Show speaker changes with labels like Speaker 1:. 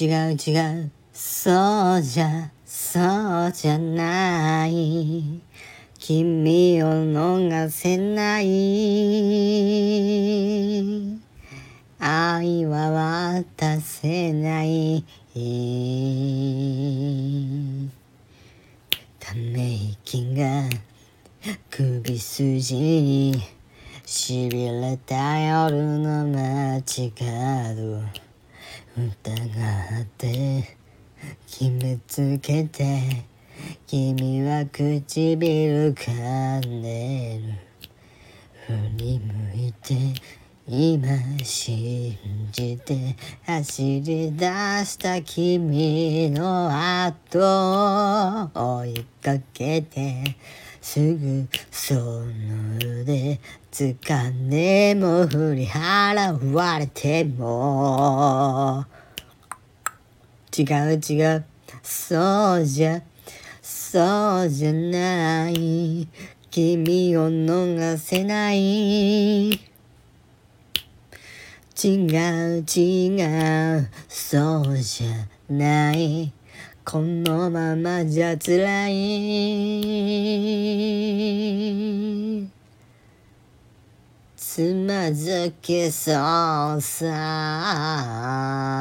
Speaker 1: 違う違うそうじゃそうじゃない。君を逃せない。愛は渡せない。ため息が首筋。にしびれた夜の街角。疑って決めつけて君は唇噛んでる。振り向いて今信じて走り出した君の後を追いかけてすぐその腕掴んでも振り払われても違う違う。そうじゃ。そうじゃない。君を逃せない。違う違う。そうじゃない。このままじゃ辛い。つまずきそうさ。